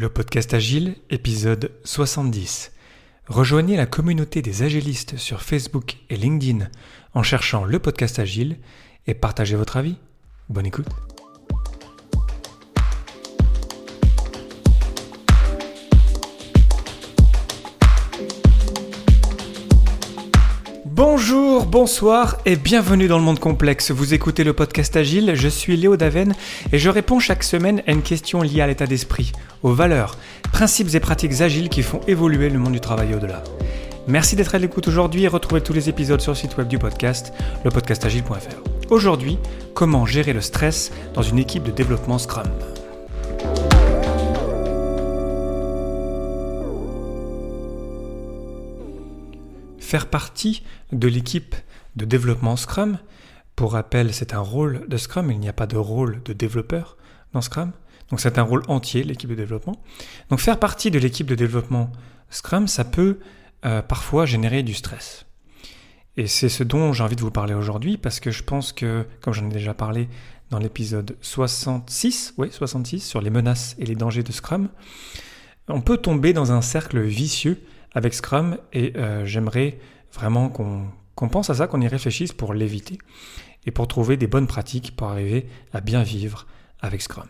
le podcast Agile, épisode 70. Rejoignez la communauté des agilistes sur Facebook et LinkedIn en cherchant le podcast Agile et partagez votre avis. Bonne écoute. Bonjour, bonsoir et bienvenue dans le monde complexe. Vous écoutez le podcast Agile, je suis Léo Daven et je réponds chaque semaine à une question liée à l'état d'esprit, aux valeurs, principes et pratiques agiles qui font évoluer le monde du travail au-delà. Merci d'être à l'écoute aujourd'hui et retrouvez tous les épisodes sur le site web du podcast, lepodcastagile.fr. Aujourd'hui, comment gérer le stress dans une équipe de développement Scrum? Faire partie de l'équipe de développement Scrum, pour rappel, c'est un rôle de Scrum, il n'y a pas de rôle de développeur dans Scrum. Donc c'est un rôle entier, l'équipe de développement. Donc faire partie de l'équipe de développement Scrum, ça peut euh, parfois générer du stress. Et c'est ce dont j'ai envie de vous parler aujourd'hui, parce que je pense que, comme j'en ai déjà parlé dans l'épisode 66, oui, 66, sur les menaces et les dangers de Scrum, on peut tomber dans un cercle vicieux avec Scrum et euh, j'aimerais vraiment qu'on pense à ça, qu'on y réfléchisse pour l'éviter et pour trouver des bonnes pratiques pour arriver à bien vivre avec Scrum.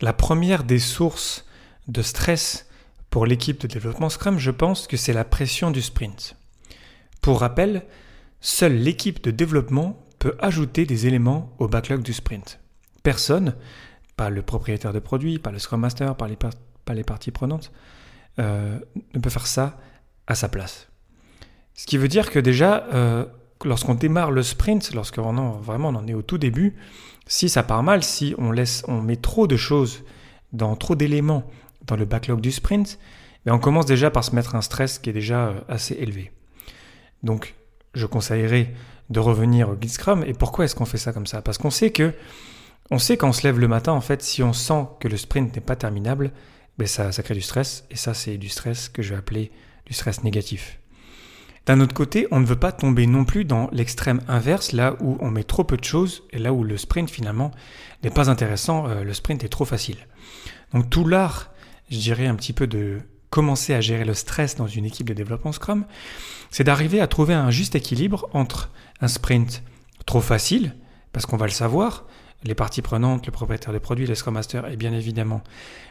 La première des sources de stress pour l'équipe de développement Scrum, je pense que c'est la pression du sprint. Pour rappel, seule l'équipe de développement peut ajouter des éléments au backlog du sprint. Personne, pas le propriétaire de produit, pas le Scrum Master, pas les, pas les parties prenantes, euh, ne peut faire ça à sa place. Ce qui veut dire que déjà, euh, lorsqu'on démarre le sprint, lorsqu'on vraiment on en est au tout début, si ça part mal, si on laisse, on met trop de choses dans trop d'éléments dans le backlog du sprint, ben on commence déjà par se mettre un stress qui est déjà euh, assez élevé. Donc, je conseillerais de revenir au guide Scrum. Et pourquoi est-ce qu'on fait ça comme ça? Parce qu'on sait que, on sait quand se lève le matin, en fait, si on sent que le sprint n'est pas terminable, ben ça, crée du stress, et ça c'est du stress que je vais appeler du stress négatif. D'un autre côté, on ne veut pas tomber non plus dans l'extrême inverse, là où on met trop peu de choses, et là où le sprint finalement n'est pas intéressant, euh, le sprint est trop facile. Donc tout l'art, je dirais un petit peu de commencer à gérer le stress dans une équipe de développement Scrum, c'est d'arriver à trouver un juste équilibre entre un sprint trop facile, parce qu'on va le savoir, les parties prenantes, le propriétaire des produits, les Scrum Masters et bien évidemment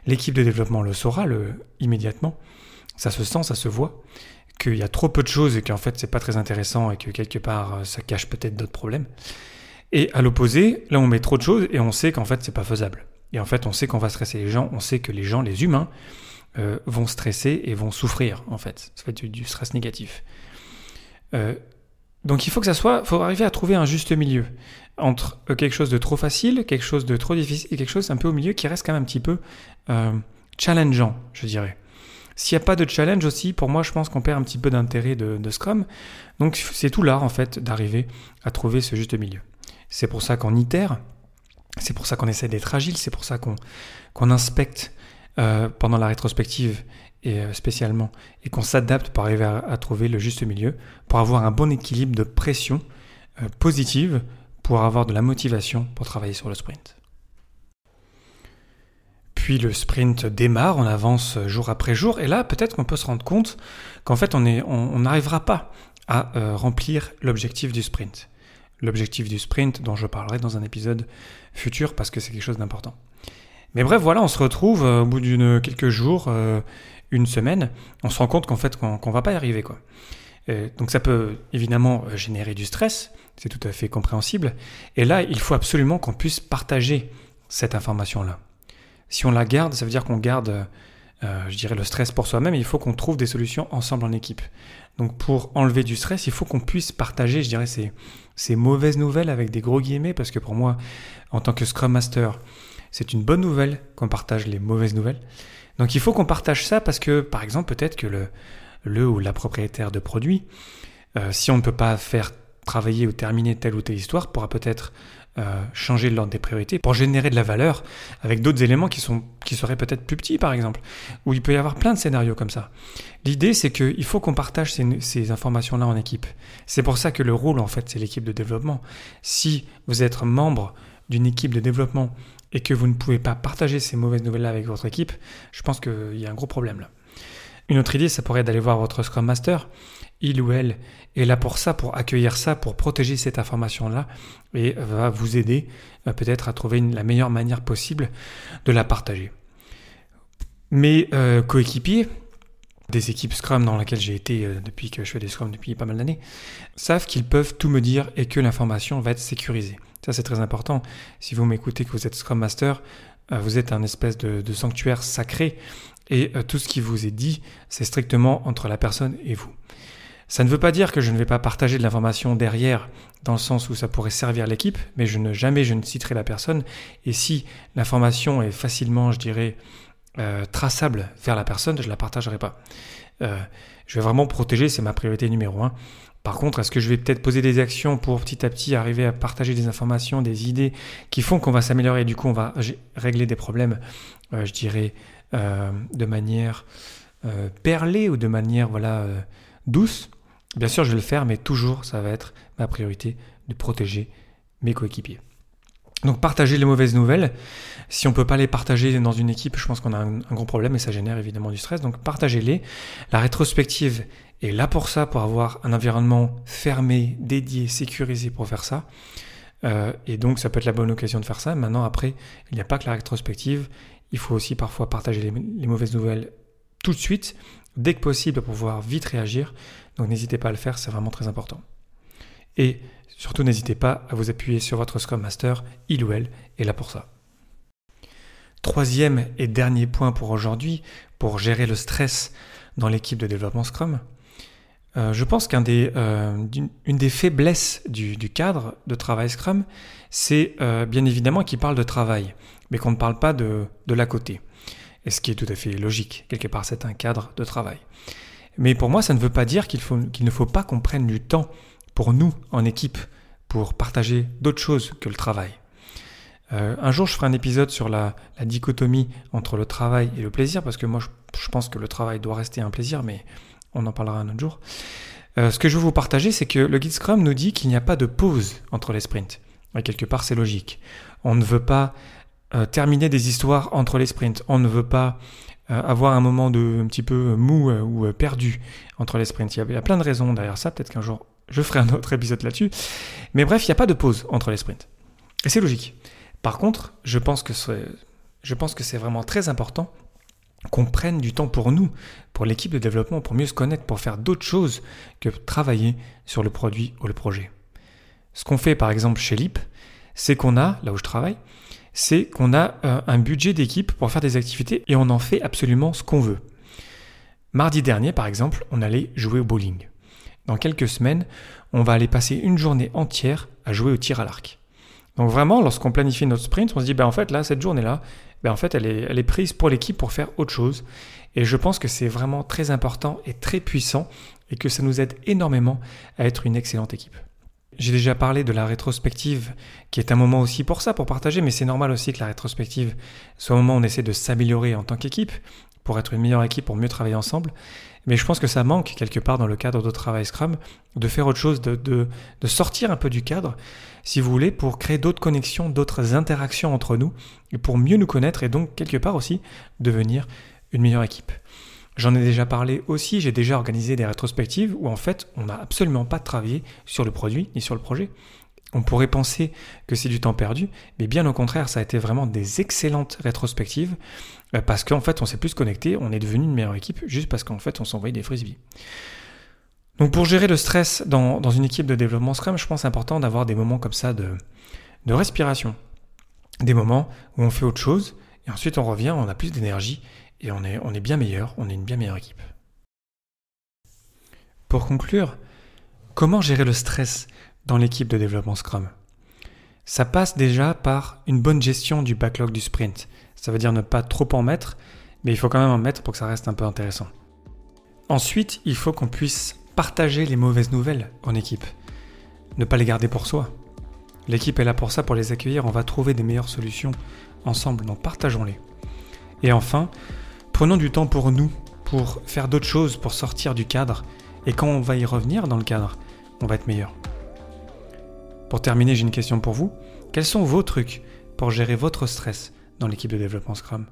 l'équipe de développement le saura le, immédiatement. Ça se sent, ça se voit, qu'il y a trop peu de choses et qu'en fait c'est pas très intéressant et que quelque part euh, ça cache peut-être d'autres problèmes. Et à l'opposé, là on met trop de choses et on sait qu'en fait c'est pas faisable. Et en fait on sait qu'on va stresser les gens, on sait que les gens, les humains, euh, vont stresser et vont souffrir en fait. Ça fait du, du stress négatif. Euh, donc il faut que ça soit, faut arriver à trouver un juste milieu entre euh, quelque chose de trop facile, quelque chose de trop difficile et quelque chose un peu au milieu qui reste quand même un petit peu euh, challengeant, je dirais. S'il n'y a pas de challenge aussi, pour moi, je pense qu'on perd un petit peu d'intérêt de, Scrum. Donc c'est tout l'art en fait d'arriver à trouver ce juste milieu. C'est pour ça qu'on itère, c'est pour ça qu'on essaie d'être agile, c'est pour ça qu'on inspecte euh, pendant la rétrospective et spécialement, et qu'on s'adapte pour arriver à, trouver le juste milieu, pour avoir un bon équilibre de pression positive pour avoir de la motivation pour travailler sur le sprint. Puis le sprint démarre, on avance jour après jour, et là peut-être qu'on peut se rendre compte qu'en fait on n'arrivera on, pas à euh, remplir l'objectif du sprint. L'objectif du sprint dont je parlerai dans un épisode futur parce que c'est quelque chose d'important. Mais bref, voilà, on se retrouve euh, au bout d'une quelques jours, euh, une semaine, on se rend compte qu'en fait qu'on va pas y arriver quoi. Euh, donc ça peut évidemment générer du stress, c'est tout à fait compréhensible. Et là, il faut absolument qu'on puisse partager cette information-là. Si on la garde, ça veut dire qu'on garde, je dirais, le stress pour soi-même, il faut qu'on trouve des solutions ensemble en équipe. Donc pour enlever du stress, il faut qu'on puisse partager, je dirais, ces mauvaises nouvelles avec des gros guillemets, parce que pour moi, en tant que Scrum Master, c'est une bonne nouvelle qu'on partage les mauvaises nouvelles. Donc il faut qu'on partage ça parce que, par exemple, peut-être que le, ou la propriétaire de produit, euh, si on ne peut pas faire travailler ou terminer telle ou telle histoire, pourra peut-être euh, changer l'ordre des priorités pour générer de la valeur avec d'autres éléments qui, seraient peut-être plus petits, par exemple, où il peut y avoir plein de scénarios comme ça. L'idée, c'est qu'il faut qu'on partage ces, ces informations-là en équipe. C'est pour ça que le rôle, en fait, c'est l'équipe de développement. Si vous êtes membre d'une équipe de développement et que vous ne pouvez pas partager ces mauvaises nouvelles-là avec votre équipe, je pense qu'il y a un gros problème là. Une autre idée, ça pourrait être d'aller voir votre Scrum Master. Il ou elle est là pour ça, pour accueillir ça, pour protéger cette information-là et va vous aider euh, peut-être à trouver la meilleure manière possible de la partager. Mes euh, coéquipiers, des équipes Scrum dans lesquelles j'ai été euh, depuis que je fais des Scrum depuis pas mal d'années, savent qu'ils peuvent tout me dire et que l'information va être sécurisée. Ça c'est très important. Si vous m'écoutez que vous êtes Scrum Master, vous êtes un espèce de sanctuaire sacré et euh, tout ce qui vous est dit, c'est strictement entre la personne et vous. Ça ne veut pas dire que je ne vais pas partager de l'information derrière, dans le sens où ça pourrait servir l'équipe, mais je ne jamais je ne citerai la personne. Et si l'information est facilement, je dirais, euh, traçable vers la personne, je ne la partagerai pas. Euh, je vais vraiment protéger, c'est ma priorité numéro un. Par contre, est-ce que je vais peut-être poser des actions pour petit à petit arriver à partager des informations, des idées qui font qu'on va s'améliorer et du coup on va régler des problèmes, je dirais, euh, de manière euh, perlée ou de manière voilà euh, douce, bien sûr je vais le faire, mais toujours ça va être ma priorité de protéger mes coéquipiers. Donc partager les mauvaises nouvelles. Si on ne peut pas les partager dans une équipe, je pense qu'on a un, un, gros problème et ça génère évidemment du stress. Donc partagez-les. La rétrospective est là pour ça, pour avoir un environnement fermé, dédié, sécurisé pour faire ça. et donc ça peut être la bonne occasion de faire ça. Maintenant après, il n'y a pas que la rétrospective, il faut aussi parfois partager les, mauvaises nouvelles tout de suite, dès que possible, pour pouvoir vite réagir. Donc n'hésitez pas à le faire, c'est vraiment très important. Et surtout, n'hésitez pas à vous appuyer sur votre Scrum Master, il ou elle est là pour ça. Troisième et dernier point pour aujourd'hui, pour gérer le stress dans l'équipe de développement Scrum. Euh, je pense qu'une des, euh, des faiblesses du, cadre de travail Scrum, c'est euh, bien évidemment qu'il parle de travail mais qu'on ne parle pas de, de l'à côté. Et ce qui est tout à fait logique, quelque part c'est un cadre de travail. Mais pour moi, ça ne veut pas dire qu'il qu'il ne faut pas qu'on prenne du temps pour nous, en équipe, pour partager d'autres choses que le travail. Euh, un jour, je ferai un épisode sur la, dichotomie entre le travail et le plaisir, parce que moi, je, pense que le travail doit rester un plaisir, mais on en parlera un autre jour. Euh, ce que je veux vous partager, c'est que le guide Scrum nous dit qu'il n'y a pas de pause entre les sprints. Quelque part, c'est logique. On ne veut pas euh, terminer des histoires entre les sprints. On ne veut pas avoir un moment de un petit peu mou ou perdu entre les sprints. Il y, a, plein de raisons derrière ça. Peut-être qu'un jour je ferai un autre épisode là-dessus. Mais bref, il n'y a pas de pause entre les sprints. Et c'est logique. Par contre, je pense que c'est vraiment très important qu'on prenne du temps pour nous, pour l'équipe de développement, pour mieux se connaître, pour faire d'autres choses que travailler sur le produit ou le projet. Ce qu'on fait par exemple chez LIP, c'est qu'on a, là où je travaille, c'est qu'on a euh, un budget d'équipe pour faire des activités et on en fait absolument ce qu'on veut. Mardi dernier, par exemple, on allait jouer au bowling. Dans quelques semaines, on va aller passer une journée entière à jouer au tir à l'arc. Donc vraiment, lorsqu'on planifie notre sprint, on se dit, ben en fait, là, cette journée-là, ben en fait, elle est, elle est prise pour l'équipe pour faire autre chose. Et je pense que c'est vraiment très important et très puissant et que ça nous aide énormément à être une excellente équipe. J'ai déjà parlé de la rétrospective, qui est un moment aussi pour ça, pour partager, mais c'est normal aussi que la rétrospective soit un moment où on essaie de s'améliorer en tant qu'équipe, pour être une meilleure équipe, pour mieux travailler ensemble. Mais je pense que ça manque quelque part dans le cadre de travail Scrum, de faire autre chose, de, de, de sortir un peu du cadre, si vous voulez, pour créer d'autres connexions, d'autres interactions entre nous, et pour mieux nous connaître et donc quelque part aussi devenir une meilleure équipe. J'en ai déjà parlé aussi, j'ai déjà organisé des rétrospectives où en fait on n'a absolument pas travaillé sur le produit ni sur le projet. On pourrait penser que c'est du temps perdu, mais bien au contraire, ça a été vraiment des excellentes rétrospectives euh, parce qu'en fait on s'est plus connecté, on est devenu une meilleure équipe juste parce qu'en fait on s'envoyait des frisbees. Donc pour gérer le stress dans, une équipe de développement Scrum, je pense important d'avoir des moments comme ça de, de respiration. Des moments où on fait autre chose et ensuite on revient, on a plus d'énergie et on est, on est bien meilleur, on est une bien meilleure équipe. Pour conclure, comment gérer le stress dans l'équipe de développement Scrum? Ça passe déjà par une bonne gestion du backlog du sprint. Ça veut dire ne pas trop en mettre, mais il faut quand même en mettre pour que ça reste un peu intéressant. Ensuite, il faut qu'on puisse partager les mauvaises nouvelles en équipe. Ne pas les garder pour soi. L'équipe est là pour ça, pour les accueillir. On va trouver des meilleures solutions ensemble, donc partageons-les. Et enfin, Prenons du temps pour nous, pour faire d'autres choses, pour sortir du cadre. Et quand on va y revenir dans le cadre, on va être meilleur. Pour terminer, j'ai une question pour vous. Quels sont vos trucs pour gérer votre stress dans l'équipe de développement Scrum?